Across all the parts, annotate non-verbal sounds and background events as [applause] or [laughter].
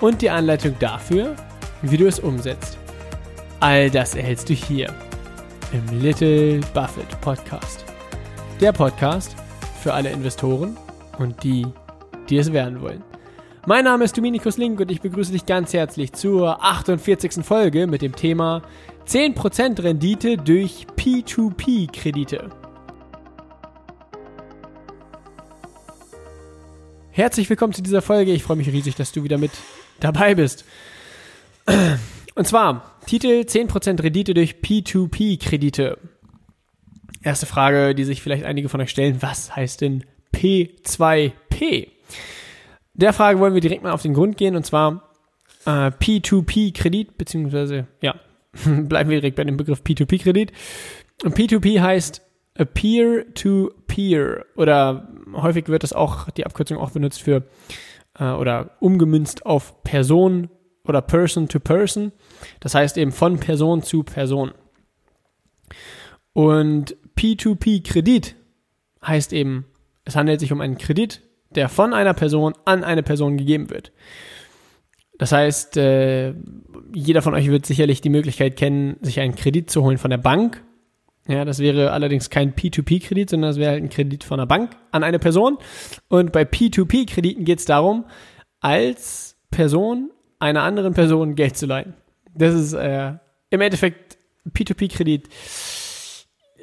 und die Anleitung dafür, wie du es umsetzt. All das erhältst du hier im Little Buffett Podcast. Der Podcast für alle Investoren und die, die es werden wollen. Mein Name ist Dominikus Link und ich begrüße dich ganz herzlich zur 48. Folge mit dem Thema 10% Rendite durch P2P-Kredite. Herzlich willkommen zu dieser Folge. Ich freue mich riesig, dass du wieder mit dabei bist. Und zwar Titel 10% Rendite durch P2P-Kredite. Erste Frage, die sich vielleicht einige von euch stellen, was heißt denn P2P? Der Frage wollen wir direkt mal auf den Grund gehen und zwar äh, P2P-Kredit, beziehungsweise, ja, [laughs] bleiben wir direkt bei dem Begriff P2P-Kredit. Und P2P heißt Peer-to-Peer oder häufig wird das auch, die Abkürzung auch benutzt für äh, oder umgemünzt auf Person oder Person to Person. Das heißt eben von Person zu Person. Und P2P-Kredit heißt eben, es handelt sich um einen Kredit, der von einer Person an eine Person gegeben wird. Das heißt, äh, jeder von euch wird sicherlich die Möglichkeit kennen, sich einen Kredit zu holen von der Bank ja, das wäre allerdings kein P2P-Kredit, sondern das wäre halt ein Kredit von einer Bank an eine Person. Und bei P2P-Krediten geht es darum, als Person einer anderen Person Geld zu leihen. Das ist äh, im Endeffekt P2P-Kredit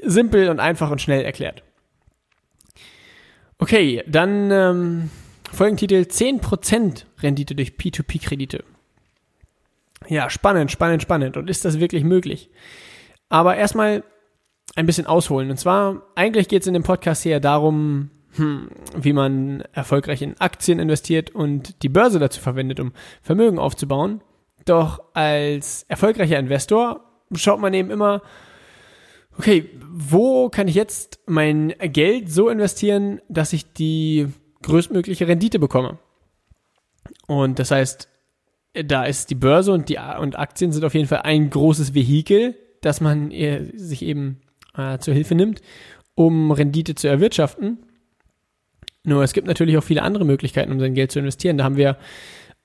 simpel und einfach und schnell erklärt. Okay, dann ähm, Folgentitel 10% Rendite durch P2P-Kredite. Ja, spannend, spannend, spannend. Und ist das wirklich möglich? Aber erstmal ein bisschen ausholen. Und zwar, eigentlich geht es in dem Podcast hier darum, hm, wie man erfolgreich in Aktien investiert und die Börse dazu verwendet, um Vermögen aufzubauen. Doch als erfolgreicher Investor schaut man eben immer, okay, wo kann ich jetzt mein Geld so investieren, dass ich die größtmögliche Rendite bekomme? Und das heißt, da ist die Börse und die und Aktien sind auf jeden Fall ein großes Vehikel, dass man sich eben äh, zur Hilfe nimmt, um Rendite zu erwirtschaften. Nur es gibt natürlich auch viele andere Möglichkeiten, um sein Geld zu investieren. Da haben wir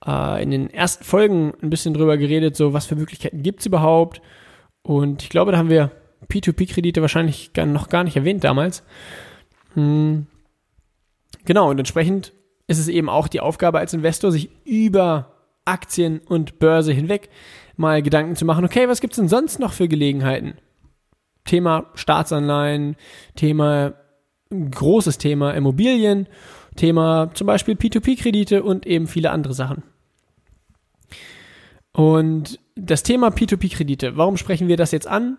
äh, in den ersten Folgen ein bisschen drüber geredet, so was für Möglichkeiten gibt es überhaupt. Und ich glaube, da haben wir P2P-Kredite wahrscheinlich gar, noch gar nicht erwähnt damals. Hm. Genau, und entsprechend ist es eben auch die Aufgabe als Investor, sich über Aktien und Börse hinweg mal Gedanken zu machen, okay, was gibt es denn sonst noch für Gelegenheiten? Thema Staatsanleihen, Thema, großes Thema Immobilien, Thema zum Beispiel P2P-Kredite und eben viele andere Sachen. Und das Thema P2P-Kredite, warum sprechen wir das jetzt an?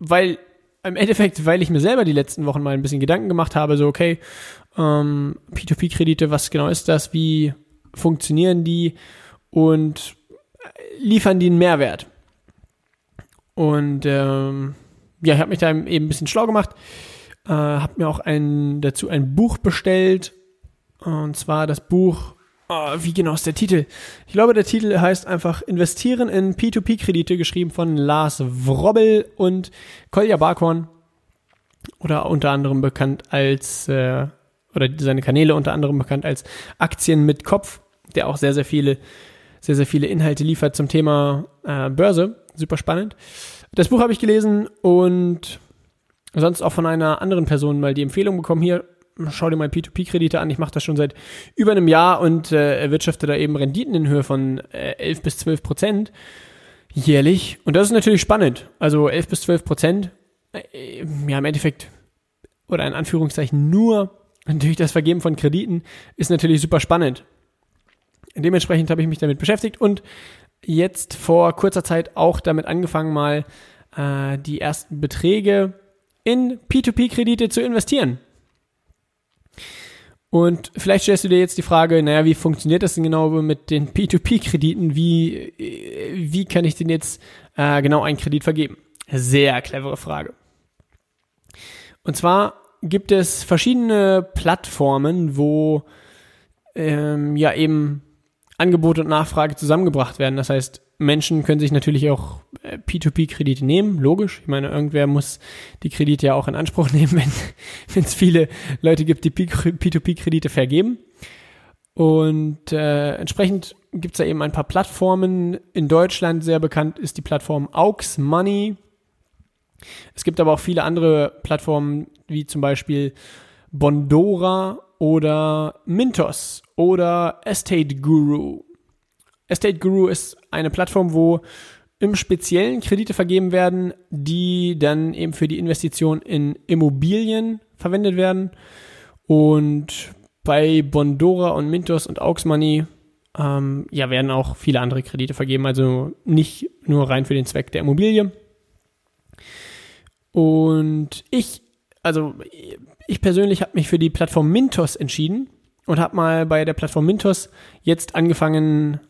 Weil im Endeffekt, weil ich mir selber die letzten Wochen mal ein bisschen Gedanken gemacht habe, so okay, ähm, P2P-Kredite, was genau ist das, wie funktionieren die und liefern die einen Mehrwert? Und ähm, ja, ich habe mich da eben ein bisschen schlau gemacht, äh, habe mir auch ein, dazu ein Buch bestellt. Und zwar das Buch, oh, wie genau ist der Titel? Ich glaube, der Titel heißt einfach Investieren in P2P-Kredite, geschrieben von Lars Wrobbel und Kolja Barkhorn. Oder unter anderem bekannt als, äh, oder seine Kanäle unter anderem bekannt als Aktien mit Kopf, der auch sehr, sehr viele, sehr, sehr viele Inhalte liefert zum Thema äh, Börse super spannend. Das Buch habe ich gelesen und sonst auch von einer anderen Person mal die Empfehlung bekommen, hier, schau dir mal P2P-Kredite an. Ich mache das schon seit über einem Jahr und äh, erwirtschafte da eben Renditen in Höhe von äh, 11 bis 12 Prozent jährlich. Und das ist natürlich spannend. Also 11 bis 12 Prozent, äh, ja im Endeffekt, oder in Anführungszeichen nur durch das Vergeben von Krediten, ist natürlich super spannend. Dementsprechend habe ich mich damit beschäftigt und jetzt vor kurzer Zeit auch damit angefangen, mal äh, die ersten Beträge in P2P-Kredite zu investieren. Und vielleicht stellst du dir jetzt die Frage, naja, wie funktioniert das denn genau mit den P2P-Krediten? Wie, wie kann ich denn jetzt äh, genau einen Kredit vergeben? Sehr clevere Frage. Und zwar gibt es verschiedene Plattformen, wo ähm, ja eben Angebot und Nachfrage zusammengebracht werden. Das heißt, Menschen können sich natürlich auch äh, P2P-Kredite nehmen, logisch. Ich meine, irgendwer muss die Kredite ja auch in Anspruch [laughs] nehmen, wenn es viele Leute gibt, die P2P-Kredite [laughs] vergeben. Und äh, entsprechend gibt es da eben ein paar Plattformen. In Deutschland sehr bekannt ist die Plattform Aux Money. Es gibt aber auch viele andere Plattformen, wie zum Beispiel Bondora oder Mintos oder Estate Guru. Estate Guru ist eine Plattform, wo im Speziellen Kredite vergeben werden, die dann eben für die Investition in Immobilien verwendet werden. Und bei Bondora und Mintos und Aux Money ähm, ja, werden auch viele andere Kredite vergeben, also nicht nur rein für den Zweck der Immobilie. Und ich, also ich persönlich habe mich für die Plattform Mintos entschieden und habe mal bei der Plattform Mintos jetzt angefangen,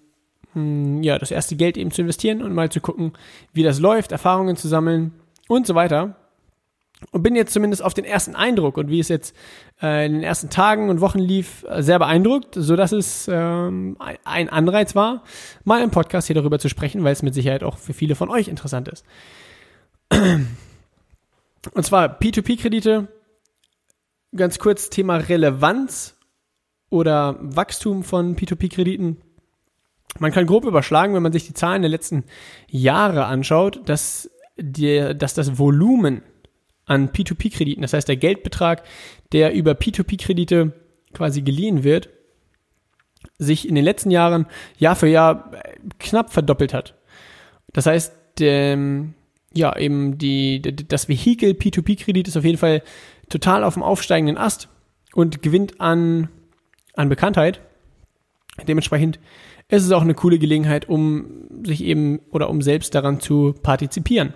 hm, ja, das erste Geld eben zu investieren und mal zu gucken, wie das läuft, Erfahrungen zu sammeln und so weiter. Und bin jetzt zumindest auf den ersten Eindruck und wie es jetzt äh, in den ersten Tagen und Wochen lief, sehr beeindruckt, so dass es ähm, ein Anreiz war, mal im Podcast hier darüber zu sprechen, weil es mit Sicherheit auch für viele von euch interessant ist. [clears throat] Und zwar P2P-Kredite, ganz kurz Thema Relevanz oder Wachstum von P2P-Krediten. Man kann grob überschlagen, wenn man sich die Zahlen der letzten Jahre anschaut, dass, die, dass das Volumen an P2P-Krediten, das heißt der Geldbetrag, der über P2P-Kredite quasi geliehen wird, sich in den letzten Jahren Jahr für Jahr knapp verdoppelt hat. Das heißt, ähm, ja, eben die, das Vehikel P2P-Kredit ist auf jeden Fall total auf dem aufsteigenden Ast und gewinnt an, an Bekanntheit. Dementsprechend ist es auch eine coole Gelegenheit, um sich eben oder um selbst daran zu partizipieren.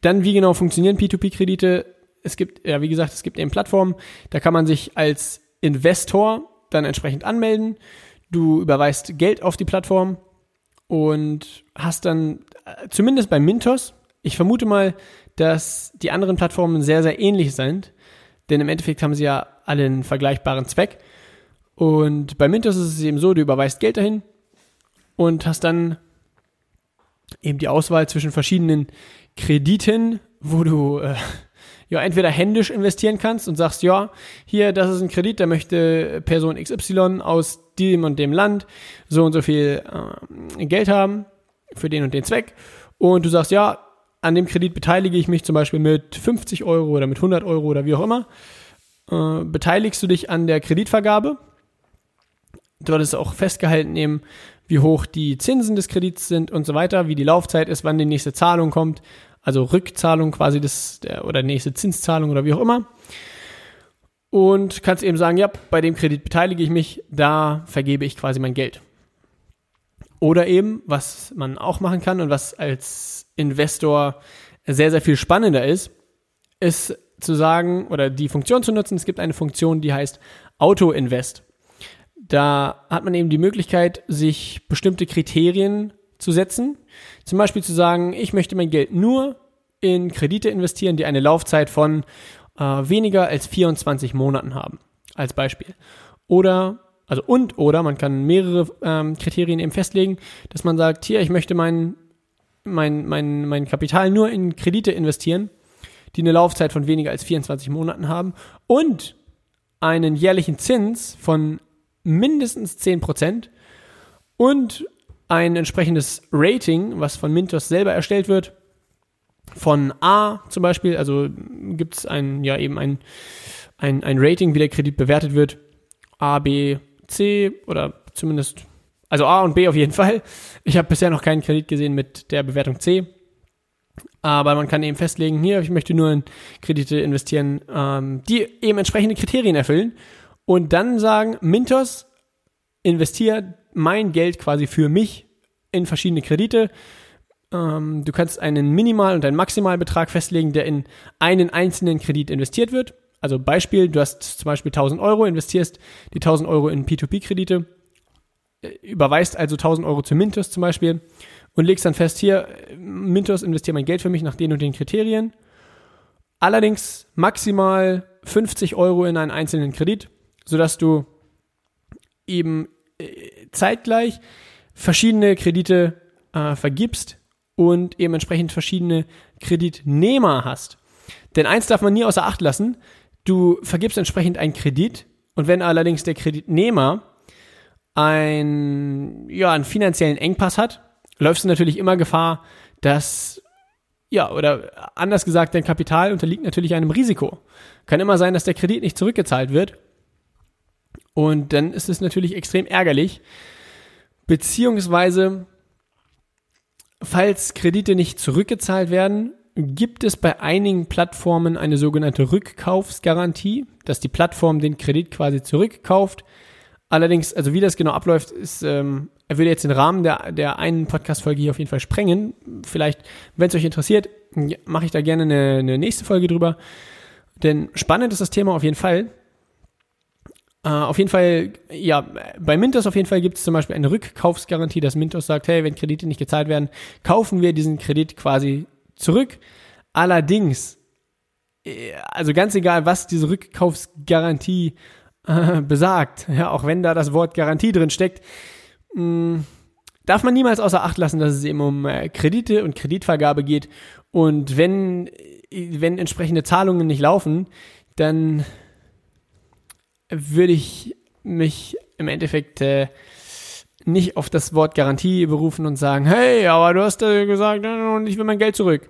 Dann, wie genau funktionieren P2P-Kredite? Es gibt, ja, wie gesagt, es gibt eben Plattformen, da kann man sich als Investor dann entsprechend anmelden. Du überweist Geld auf die Plattform und hast dann, äh, zumindest bei Mintos, ich vermute mal, dass die anderen Plattformen sehr, sehr ähnlich sind, denn im Endeffekt haben sie ja alle einen vergleichbaren Zweck. Und bei Mintos ist es eben so, du überweist Geld dahin und hast dann eben die Auswahl zwischen verschiedenen Krediten, wo du äh, ja entweder händisch investieren kannst und sagst, ja, hier, das ist ein Kredit, da möchte Person XY aus dem und dem Land so und so viel äh, Geld haben für den und den Zweck. Und du sagst, ja, an dem Kredit beteilige ich mich zum Beispiel mit 50 Euro oder mit 100 Euro oder wie auch immer. Äh, beteiligst du dich an der Kreditvergabe. Dort ist auch festgehalten eben, wie hoch die Zinsen des Kredits sind und so weiter, wie die Laufzeit ist, wann die nächste Zahlung kommt, also Rückzahlung quasi des der, oder nächste Zinszahlung oder wie auch immer und kannst eben sagen, ja, bei dem Kredit beteilige ich mich, da vergebe ich quasi mein Geld. Oder eben, was man auch machen kann und was als Investor sehr, sehr viel spannender ist, ist zu sagen oder die Funktion zu nutzen. Es gibt eine Funktion, die heißt Auto-Invest. Da hat man eben die Möglichkeit, sich bestimmte Kriterien zu setzen. Zum Beispiel zu sagen, ich möchte mein Geld nur in Kredite investieren, die eine Laufzeit von äh, weniger als 24 Monaten haben, als Beispiel. Oder, also und oder, man kann mehrere ähm, Kriterien eben festlegen, dass man sagt, hier, ich möchte mein, mein, mein, mein Kapital nur in Kredite investieren, die eine Laufzeit von weniger als 24 Monaten haben und einen jährlichen Zins von mindestens 10% und ein entsprechendes Rating, was von Mintos selber erstellt wird, von A zum Beispiel, also gibt es ein, ja eben ein, ein, ein Rating, wie der Kredit bewertet wird. A, B, C oder zumindest, also A und B auf jeden [laughs] Fall. Ich habe bisher noch keinen Kredit gesehen mit der Bewertung C. Aber man kann eben festlegen, hier, ich möchte nur in Kredite investieren, ähm, die eben entsprechende Kriterien erfüllen. Und dann sagen, Mintos, investiere mein Geld quasi für mich in verschiedene Kredite ähm, du kannst einen Minimal- und einen Maximalbetrag festlegen, der in einen einzelnen Kredit investiert wird. Also Beispiel, du hast zum Beispiel 1000 Euro, investierst die 1000 Euro in P2P-Kredite, äh, überweist also 1000 Euro zu Mintos zum Beispiel und legst dann fest, hier, Mintos investiert mein Geld für mich nach den und den Kriterien. Allerdings maximal 50 Euro in einen einzelnen Kredit, sodass du eben äh, zeitgleich verschiedene Kredite äh, vergibst und eben entsprechend verschiedene Kreditnehmer hast. Denn eins darf man nie außer Acht lassen, du vergibst entsprechend einen Kredit und wenn allerdings der Kreditnehmer ein, ja, einen finanziellen Engpass hat, läufst du natürlich immer Gefahr, dass, ja, oder anders gesagt, dein Kapital unterliegt natürlich einem Risiko. Kann immer sein, dass der Kredit nicht zurückgezahlt wird. Und dann ist es natürlich extrem ärgerlich. Beziehungsweise, falls Kredite nicht zurückgezahlt werden, gibt es bei einigen Plattformen eine sogenannte Rückkaufsgarantie, dass die Plattform den Kredit quasi zurückkauft. Allerdings, also wie das genau abläuft, ist, ähm, er würde jetzt den Rahmen der, der einen Podcast-Folge hier auf jeden Fall sprengen. Vielleicht, wenn es euch interessiert, mache ich da gerne eine, eine nächste Folge drüber. Denn spannend ist das Thema auf jeden Fall. Uh, auf jeden Fall, ja, bei Mintos auf jeden Fall gibt es zum Beispiel eine Rückkaufsgarantie, dass Mintos sagt, hey, wenn Kredite nicht gezahlt werden, kaufen wir diesen Kredit quasi zurück. Allerdings, äh, also ganz egal, was diese Rückkaufsgarantie äh, besagt, ja, auch wenn da das Wort Garantie drin steckt, mm, darf man niemals außer Acht lassen, dass es eben um äh, Kredite und Kreditvergabe geht. Und wenn, wenn entsprechende Zahlungen nicht laufen, dann würde ich mich im Endeffekt äh, nicht auf das Wort Garantie berufen und sagen, hey, aber du hast äh, gesagt, und ich will mein Geld zurück.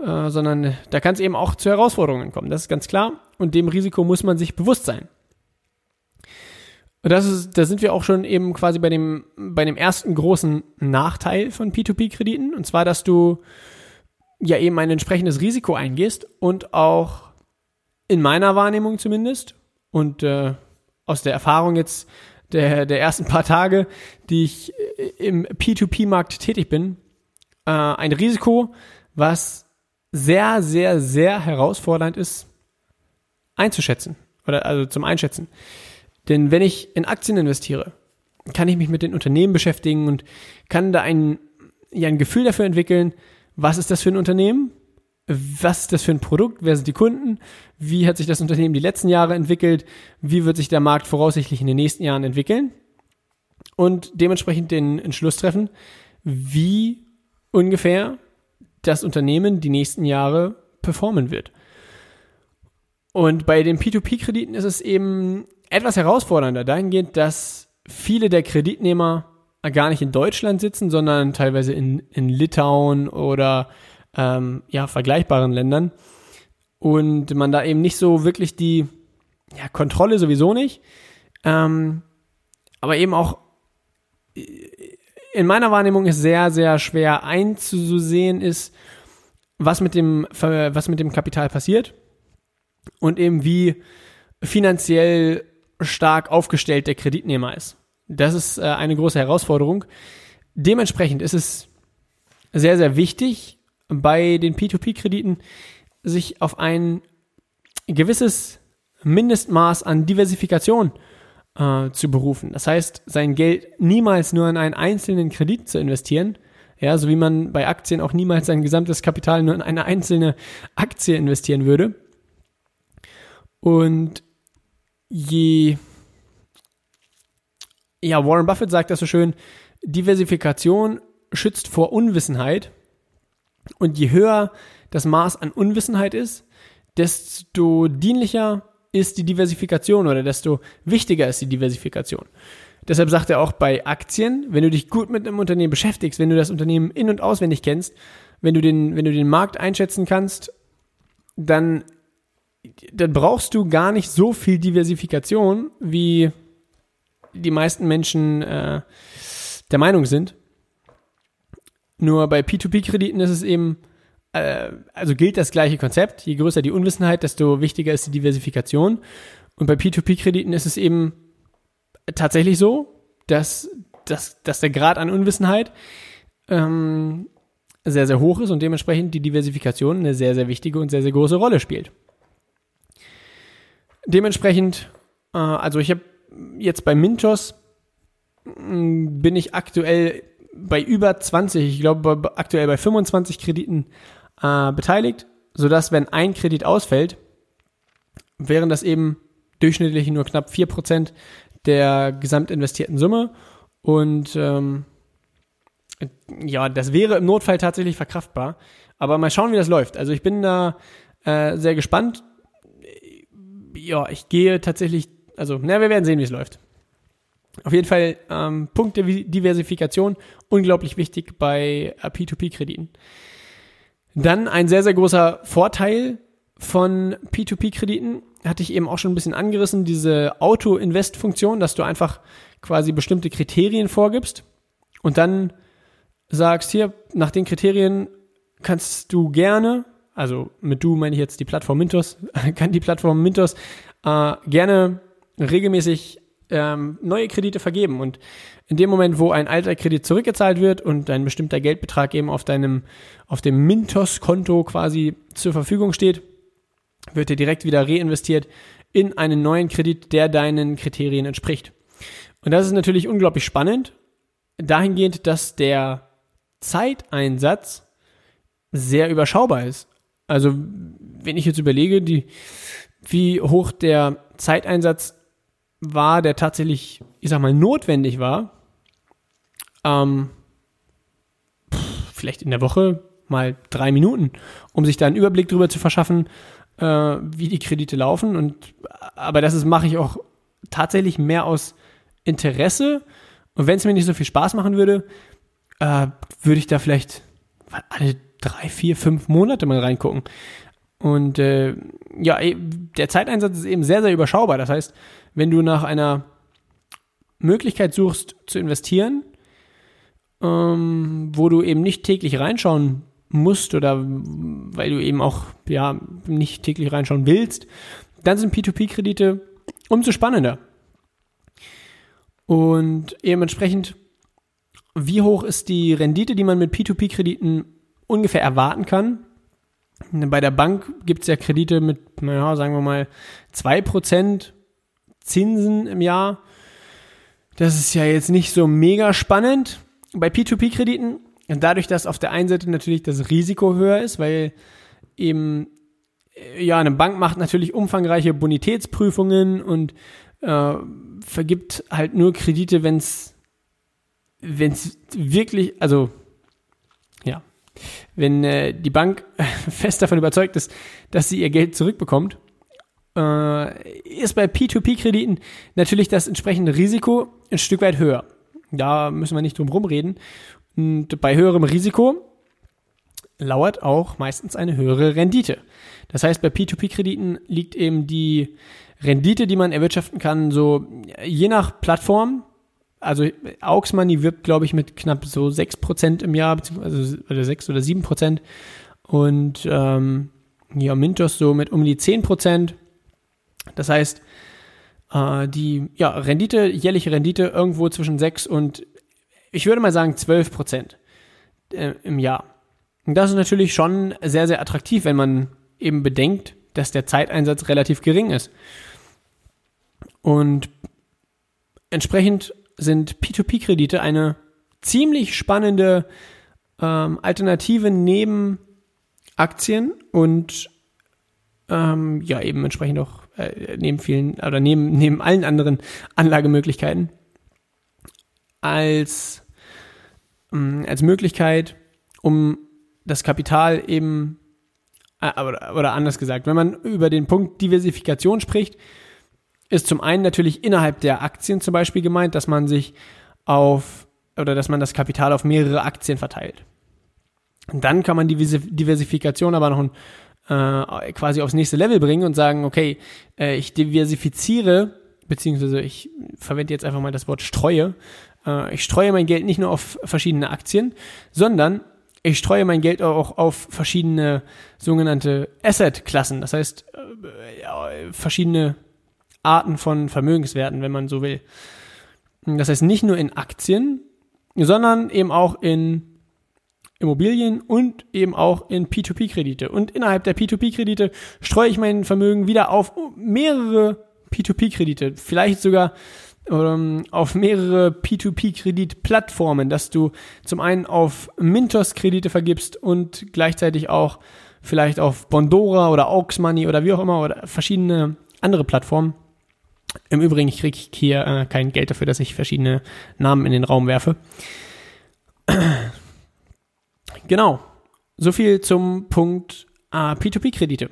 Äh, sondern da kann es eben auch zu Herausforderungen kommen. Das ist ganz klar. Und dem Risiko muss man sich bewusst sein. Und das ist, da sind wir auch schon eben quasi bei dem, bei dem ersten großen Nachteil von P2P-Krediten. Und zwar, dass du ja eben ein entsprechendes Risiko eingehst und auch in meiner Wahrnehmung zumindest und äh, aus der Erfahrung jetzt der, der ersten paar Tage, die ich im P2P-Markt tätig bin, äh, ein Risiko, was sehr, sehr, sehr herausfordernd ist, einzuschätzen oder also zum Einschätzen. Denn wenn ich in Aktien investiere, kann ich mich mit den Unternehmen beschäftigen und kann da ein, ja, ein Gefühl dafür entwickeln, was ist das für ein Unternehmen? Was ist das für ein Produkt? Wer sind die Kunden? Wie hat sich das Unternehmen die letzten Jahre entwickelt? Wie wird sich der Markt voraussichtlich in den nächsten Jahren entwickeln? Und dementsprechend den Entschluss treffen, wie ungefähr das Unternehmen die nächsten Jahre performen wird. Und bei den P2P-Krediten ist es eben etwas herausfordernder dahingehend, dass viele der Kreditnehmer gar nicht in Deutschland sitzen, sondern teilweise in, in Litauen oder ähm, ja, vergleichbaren Ländern. Und man da eben nicht so wirklich die ja, Kontrolle sowieso nicht, ähm, aber eben auch in meiner Wahrnehmung ist sehr, sehr schwer einzusehen ist, was mit dem, was mit dem Kapital passiert und eben wie finanziell stark aufgestellt der Kreditnehmer ist. Das ist äh, eine große Herausforderung. Dementsprechend ist es sehr, sehr wichtig, bei den P2P-Krediten sich auf ein gewisses Mindestmaß an Diversifikation äh, zu berufen. Das heißt, sein Geld niemals nur in einen einzelnen Kredit zu investieren, ja, so wie man bei Aktien auch niemals sein gesamtes Kapital nur in eine einzelne Aktie investieren würde. Und je, ja, Warren Buffett sagt das so schön, Diversifikation schützt vor Unwissenheit und je höher das Maß an Unwissenheit ist, desto dienlicher ist die Diversifikation oder desto wichtiger ist die Diversifikation. Deshalb sagt er auch bei Aktien, wenn du dich gut mit einem Unternehmen beschäftigst, wenn du das Unternehmen in- und auswendig kennst, wenn du den, wenn du den Markt einschätzen kannst, dann, dann brauchst du gar nicht so viel Diversifikation, wie die meisten Menschen äh, der Meinung sind. Nur bei P2P-Krediten ist es eben, äh, also gilt das gleiche Konzept. Je größer die Unwissenheit, desto wichtiger ist die Diversifikation. Und bei P2P-Krediten ist es eben tatsächlich so, dass, dass, dass der Grad an Unwissenheit ähm, sehr, sehr hoch ist und dementsprechend die Diversifikation eine sehr, sehr wichtige und sehr, sehr große Rolle spielt. Dementsprechend, äh, also ich habe jetzt bei Mintos bin ich aktuell bei über 20, ich glaube aktuell bei 25 Krediten äh, beteiligt, sodass wenn ein Kredit ausfällt, wären das eben durchschnittlich nur knapp 4% der gesamt investierten Summe und ähm, ja, das wäre im Notfall tatsächlich verkraftbar. Aber mal schauen, wie das läuft. Also ich bin da äh, sehr gespannt. Ja, ich gehe tatsächlich, also, na, wir werden sehen, wie es läuft. Auf jeden Fall ähm, Punkt der Diversifikation, unglaublich wichtig bei äh, P2P-Krediten. Dann ein sehr, sehr großer Vorteil von P2P-Krediten, hatte ich eben auch schon ein bisschen angerissen, diese Auto-Invest-Funktion, dass du einfach quasi bestimmte Kriterien vorgibst und dann sagst, hier, nach den Kriterien kannst du gerne, also mit du meine ich jetzt die Plattform Mintos, [laughs] kann die Plattform Mintos äh, gerne regelmäßig ähm, neue Kredite vergeben. Und in dem Moment, wo ein alter Kredit zurückgezahlt wird und ein bestimmter Geldbetrag eben auf deinem, auf dem Mintos-Konto quasi zur Verfügung steht, wird er direkt wieder reinvestiert in einen neuen Kredit, der deinen Kriterien entspricht. Und das ist natürlich unglaublich spannend, dahingehend, dass der Zeiteinsatz sehr überschaubar ist. Also, wenn ich jetzt überlege, die, wie hoch der Zeiteinsatz war, der tatsächlich, ich sag mal, notwendig war, ähm, vielleicht in der Woche mal drei Minuten, um sich da einen Überblick darüber zu verschaffen, äh, wie die Kredite laufen. Und aber das ist mache ich auch tatsächlich mehr aus Interesse. Und wenn es mir nicht so viel Spaß machen würde, äh, würde ich da vielleicht alle drei, vier, fünf Monate mal reingucken. Und äh, ja, der Zeiteinsatz ist eben sehr, sehr überschaubar. Das heißt, wenn du nach einer Möglichkeit suchst zu investieren, ähm, wo du eben nicht täglich reinschauen musst oder weil du eben auch ja nicht täglich reinschauen willst, dann sind P2P-Kredite umso spannender. Und eben entsprechend wie hoch ist die Rendite, die man mit P2P-Krediten ungefähr erwarten kann? Bei der Bank gibt es ja Kredite mit, naja, sagen wir mal, 2% Zinsen im Jahr. Das ist ja jetzt nicht so mega spannend. Bei P2P-Krediten, dadurch, dass auf der einen Seite natürlich das Risiko höher ist, weil eben, äh, ja, eine Bank macht natürlich umfangreiche Bonitätsprüfungen und äh, vergibt halt nur Kredite, wenn es wenn wirklich, also ja, wenn äh, die Bank [laughs] fest davon überzeugt ist, dass sie ihr Geld zurückbekommt, äh, ist bei P2P-Krediten natürlich das entsprechende Risiko ein Stück weit höher. Da müssen wir nicht drum rumreden. Und bei höherem Risiko lauert auch meistens eine höhere Rendite. Das heißt, bei P2P-Krediten liegt eben die Rendite, die man erwirtschaften kann, so je nach Plattform also Aux Money wirbt, glaube ich, mit knapp so 6% im Jahr, beziehungsweise oder 6 oder 7%. Und ähm, ja, Mintos so mit um die 10%. Das heißt, äh, die ja, Rendite, jährliche Rendite irgendwo zwischen 6 und ich würde mal sagen 12% äh, im Jahr. Und das ist natürlich schon sehr, sehr attraktiv, wenn man eben bedenkt, dass der Zeiteinsatz relativ gering ist. Und entsprechend sind P2P-Kredite eine ziemlich spannende ähm, Alternative neben Aktien und ähm, ja eben entsprechend auch äh, neben vielen oder neben, [laughs] neben allen anderen Anlagemöglichkeiten als, ähm, als Möglichkeit, um das Kapital eben äh, oder, oder anders gesagt, wenn man über den Punkt Diversifikation spricht, ist zum einen natürlich innerhalb der Aktien zum Beispiel gemeint, dass man sich auf oder dass man das Kapital auf mehrere Aktien verteilt. Und dann kann man die Diversifikation aber noch ein, äh, quasi aufs nächste Level bringen und sagen, okay, äh, ich diversifiziere, beziehungsweise ich verwende jetzt einfach mal das Wort streue. Äh, ich streue mein Geld nicht nur auf verschiedene Aktien, sondern ich streue mein Geld auch auf verschiedene sogenannte Asset-Klassen. Das heißt, äh, verschiedene Arten von Vermögenswerten, wenn man so will. Das heißt nicht nur in Aktien, sondern eben auch in Immobilien und eben auch in P2P-Kredite. Und innerhalb der P2P-Kredite streue ich mein Vermögen wieder auf mehrere P2P-Kredite, vielleicht sogar ähm, auf mehrere P2P-Kreditplattformen, dass du zum einen auf Mintos-Kredite vergibst und gleichzeitig auch vielleicht auf Bondora oder Aux Money oder wie auch immer oder verschiedene andere Plattformen. Im Übrigen, ich kriege hier äh, kein Geld dafür, dass ich verschiedene Namen in den Raum werfe. Genau. So viel zum Punkt äh, P2P-Kredite.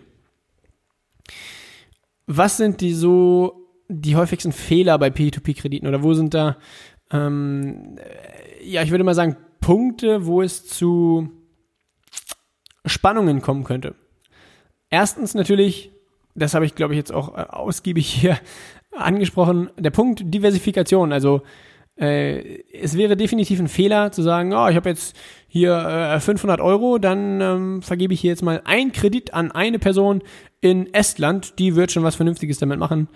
Was sind die so die häufigsten Fehler bei P2P-Krediten oder wo sind da, ähm, ja, ich würde mal sagen, Punkte, wo es zu Spannungen kommen könnte? Erstens natürlich, das habe ich glaube ich jetzt auch äh, ausgiebig hier angesprochen, der Punkt Diversifikation. Also äh, es wäre definitiv ein Fehler zu sagen, oh, ich habe jetzt hier äh, 500 Euro, dann ähm, vergebe ich hier jetzt mal einen Kredit an eine Person in Estland, die wird schon was Vernünftiges damit machen.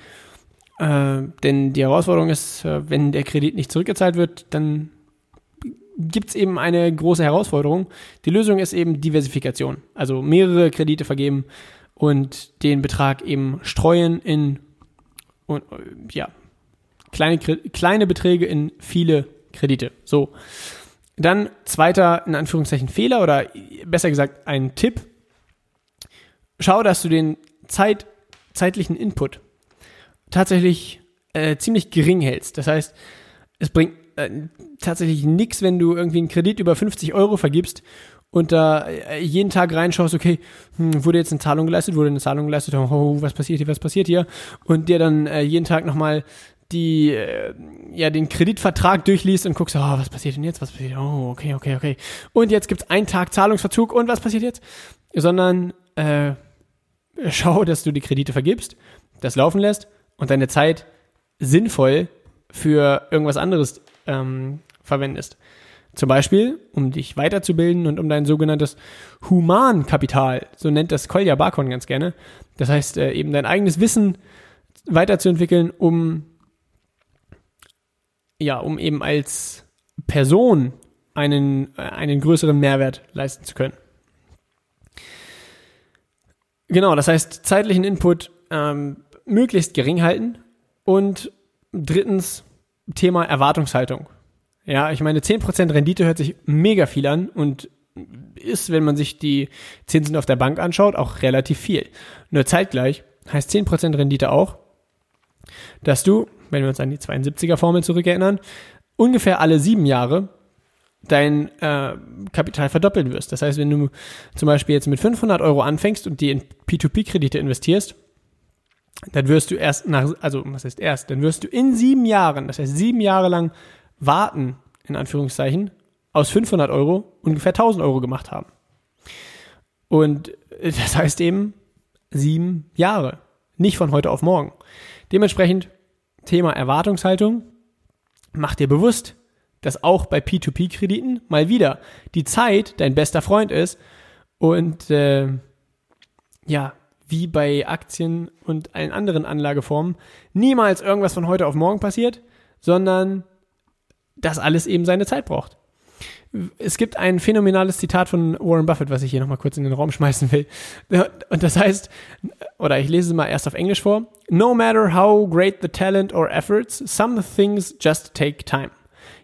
Äh, denn die Herausforderung ist, äh, wenn der Kredit nicht zurückgezahlt wird, dann gibt es eben eine große Herausforderung. Die Lösung ist eben Diversifikation. Also mehrere Kredite vergeben und den Betrag eben streuen in und, äh, ja, kleine, kleine Beträge in viele Kredite. So. Dann zweiter, in Anführungszeichen, Fehler oder besser gesagt ein Tipp. Schau, dass du den Zeit, zeitlichen Input tatsächlich äh, ziemlich gering hältst. Das heißt, es bringt äh, tatsächlich nichts, wenn du irgendwie einen Kredit über 50 Euro vergibst und da äh, jeden Tag reinschaust, okay, hm, wurde jetzt eine Zahlung geleistet, wurde eine Zahlung geleistet, oh, was passiert hier, was passiert hier und dir dann äh, jeden Tag nochmal die, äh, ja, den Kreditvertrag durchliest und guckst, oh, was passiert denn jetzt, was passiert, oh, okay, okay, okay. Und jetzt gibt's einen Tag Zahlungsverzug und was passiert jetzt? Sondern, äh, [laughs] schau, dass du die Kredite vergibst, das laufen lässt und deine Zeit sinnvoll für irgendwas anderes ähm, verwendest. Zum Beispiel, um dich weiterzubilden und um dein sogenanntes Humankapital, so nennt das Kolja Barkon ganz gerne. Das heißt, äh, eben dein eigenes Wissen weiterzuentwickeln, um ja, um eben als Person einen, äh, einen größeren Mehrwert leisten zu können. Genau, das heißt, zeitlichen Input ähm, möglichst gering halten und drittens Thema Erwartungshaltung. Ja, ich meine, 10% Rendite hört sich mega viel an und ist, wenn man sich die Zinsen auf der Bank anschaut, auch relativ viel. Nur zeitgleich heißt 10% Rendite auch, dass du wenn wir uns an die 72er Formel zurückerinnern, ungefähr alle sieben Jahre dein äh, Kapital verdoppeln wirst. Das heißt, wenn du zum Beispiel jetzt mit 500 Euro anfängst und die in P2P-Kredite investierst, dann wirst du erst nach, also was heißt erst, dann wirst du in sieben Jahren, das heißt sieben Jahre lang warten, in Anführungszeichen, aus 500 Euro ungefähr 1000 Euro gemacht haben. Und das heißt eben sieben Jahre, nicht von heute auf morgen. Dementsprechend Thema Erwartungshaltung, mach dir bewusst, dass auch bei P2P-Krediten mal wieder die Zeit dein bester Freund ist und äh, ja, wie bei Aktien und allen anderen Anlageformen, niemals irgendwas von heute auf morgen passiert, sondern dass alles eben seine Zeit braucht es gibt ein phänomenales Zitat von Warren Buffett, was ich hier nochmal kurz in den Raum schmeißen will. Und das heißt, oder ich lese es mal erst auf Englisch vor. No matter how great the talent or efforts, some things just take time.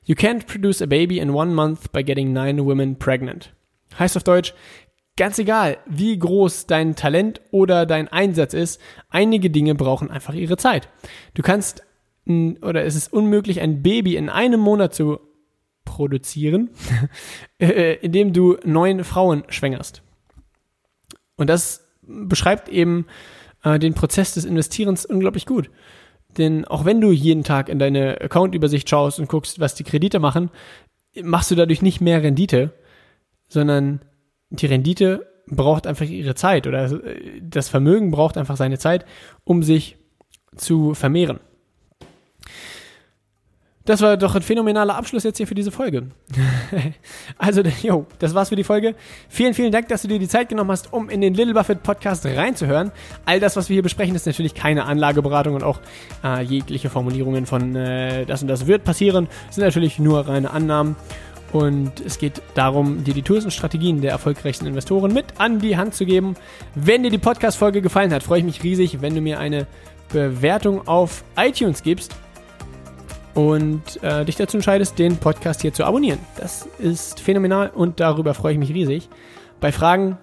You can't produce a baby in one month by getting nine women pregnant. Heißt auf Deutsch, ganz egal, wie groß dein Talent oder dein Einsatz ist, einige Dinge brauchen einfach ihre Zeit. Du kannst oder es ist unmöglich, ein Baby in einem Monat zu produzieren, [laughs] äh, indem du neun Frauen schwängerst. Und das beschreibt eben äh, den Prozess des Investierens unglaublich gut. Denn auch wenn du jeden Tag in deine Account-Übersicht schaust und guckst, was die Kredite machen, machst du dadurch nicht mehr Rendite, sondern die Rendite braucht einfach ihre Zeit oder das Vermögen braucht einfach seine Zeit, um sich zu vermehren. Das war doch ein phänomenaler Abschluss jetzt hier für diese Folge. [laughs] also, jo, das war's für die Folge. Vielen, vielen Dank, dass du dir die Zeit genommen hast, um in den Little Buffett Podcast reinzuhören. All das, was wir hier besprechen, ist natürlich keine Anlageberatung und auch äh, jegliche Formulierungen von äh, das und das wird passieren, sind natürlich nur reine Annahmen. Und es geht darum, dir die Tools und Strategien der erfolgreichsten Investoren mit an die Hand zu geben. Wenn dir die Podcast-Folge gefallen hat, freue ich mich riesig, wenn du mir eine Bewertung auf iTunes gibst und äh, dich dazu entscheidest, den Podcast hier zu abonnieren. Das ist phänomenal und darüber freue ich mich riesig. Bei Fragen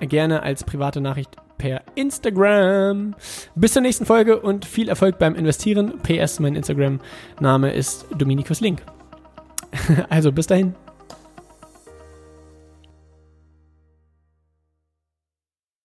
gerne als private Nachricht per Instagram. Bis zur nächsten Folge und viel Erfolg beim Investieren. PS, mein Instagram-Name ist Dominikus Link. [laughs] Also bis dahin.